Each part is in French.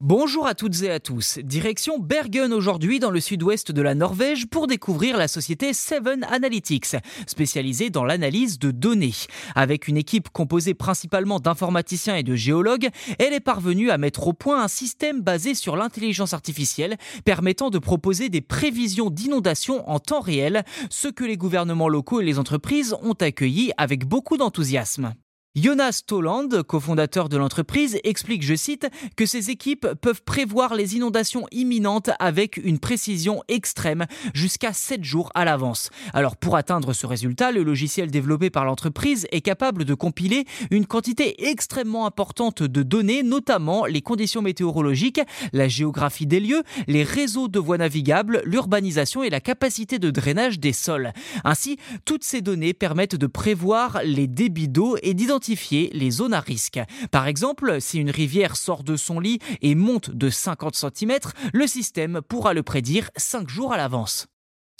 Bonjour à toutes et à tous. Direction Bergen aujourd'hui dans le sud-ouest de la Norvège pour découvrir la société Seven Analytics, spécialisée dans l'analyse de données. Avec une équipe composée principalement d'informaticiens et de géologues, elle est parvenue à mettre au point un système basé sur l'intelligence artificielle permettant de proposer des prévisions d'inondations en temps réel, ce que les gouvernements locaux et les entreprises ont accueilli avec beaucoup d'enthousiasme. Jonas Toland, cofondateur de l'entreprise, explique, je cite, que ces équipes peuvent prévoir les inondations imminentes avec une précision extrême, jusqu'à 7 jours à l'avance. Alors pour atteindre ce résultat, le logiciel développé par l'entreprise est capable de compiler une quantité extrêmement importante de données, notamment les conditions météorologiques, la géographie des lieux, les réseaux de voies navigables, l'urbanisation et la capacité de drainage des sols. Ainsi, toutes ces données permettent de prévoir les débits d'eau et d'identifier les zones à risque. Par exemple, si une rivière sort de son lit et monte de 50 cm, le système pourra le prédire 5 jours à l'avance.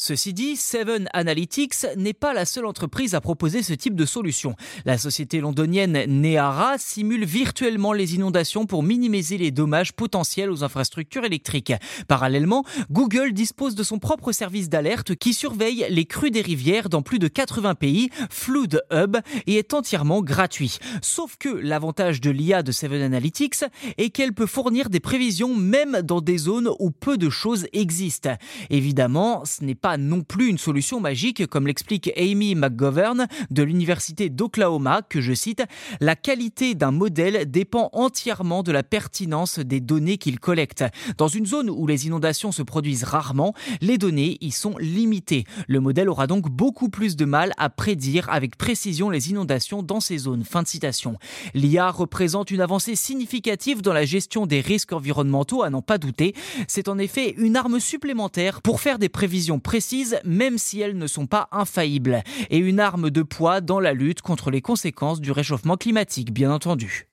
Ceci dit, Seven Analytics n'est pas la seule entreprise à proposer ce type de solution. La société londonienne Neara simule virtuellement les inondations pour minimiser les dommages potentiels aux infrastructures électriques. Parallèlement, Google dispose de son propre service d'alerte qui surveille les crues des rivières dans plus de 80 pays, Flood Hub, et est entièrement gratuit. Sauf que l'avantage de l'IA de Seven Analytics est qu'elle peut fournir des prévisions même dans des zones où peu de choses existent. Évidemment, ce n'est pas non plus une solution magique, comme l'explique Amy McGovern de l'Université d'Oklahoma, que je cite, la qualité d'un modèle dépend entièrement de la pertinence des données qu'il collecte. Dans une zone où les inondations se produisent rarement, les données y sont limitées. Le modèle aura donc beaucoup plus de mal à prédire avec précision les inondations dans ces zones. Fin de citation. L'IA représente une avancée significative dans la gestion des risques environnementaux, à n'en pas douter. C'est en effet une arme supplémentaire pour faire des prévisions même si elles ne sont pas infaillibles, et une arme de poids dans la lutte contre les conséquences du réchauffement climatique, bien entendu.